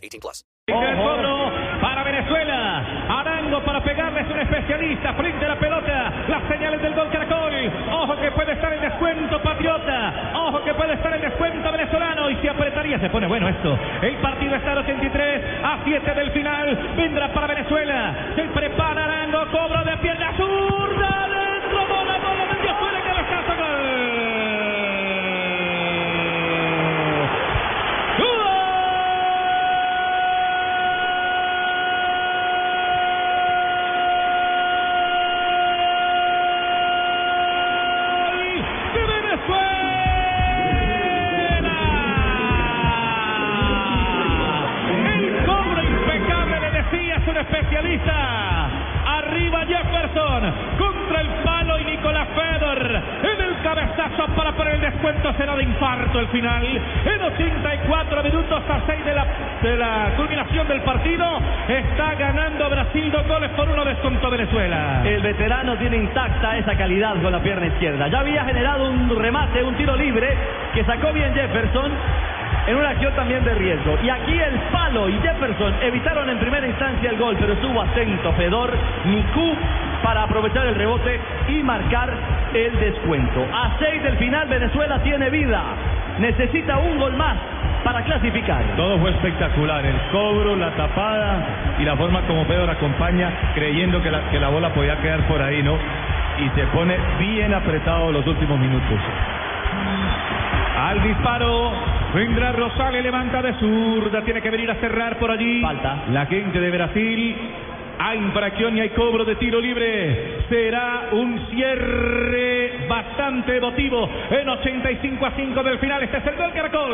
18 plus. Para Venezuela. Arango para pegarle es un especialista. Frente a la pelota. Las señales del gol Caracol. Ojo que puede estar el descuento patriota. Ojo que puede estar el descuento venezolano. Y se apretaría. Se pone bueno esto. El partido está a 83 a 7 del final. Vendrá para Venezuela. Se prepara Arango. Cobro de pierna zurda. Contra el palo y Nicolás Fedor en el cabezazo para poner el descuento será de infarto el final. En 84 minutos a 6 de la, de la culminación del partido está ganando Brasil dos goles por uno descontó Venezuela. El veterano tiene intacta esa calidad con la pierna izquierda. Ya había generado un remate, un tiro libre que sacó bien Jefferson en una acción también de riesgo. Y aquí el palo y Jefferson evitaron en primera instancia el gol, pero estuvo atento Fedor, Miku para aprovechar el rebote y marcar el descuento. A seis del final Venezuela tiene vida. Necesita un gol más para clasificar. Todo fue espectacular, el cobro, la tapada y la forma como Pedro acompaña creyendo que la, que la bola podía quedar por ahí, ¿no? Y se pone bien apretado los últimos minutos. Al disparo, vendrá Rosales, levanta de zurda, tiene que venir a cerrar por allí. Falta. La gente de Brasil. Hay infracción y hay cobro de tiro libre. Será un cierre bastante emotivo en 85 a 5 del final. Este es el gol Caracol.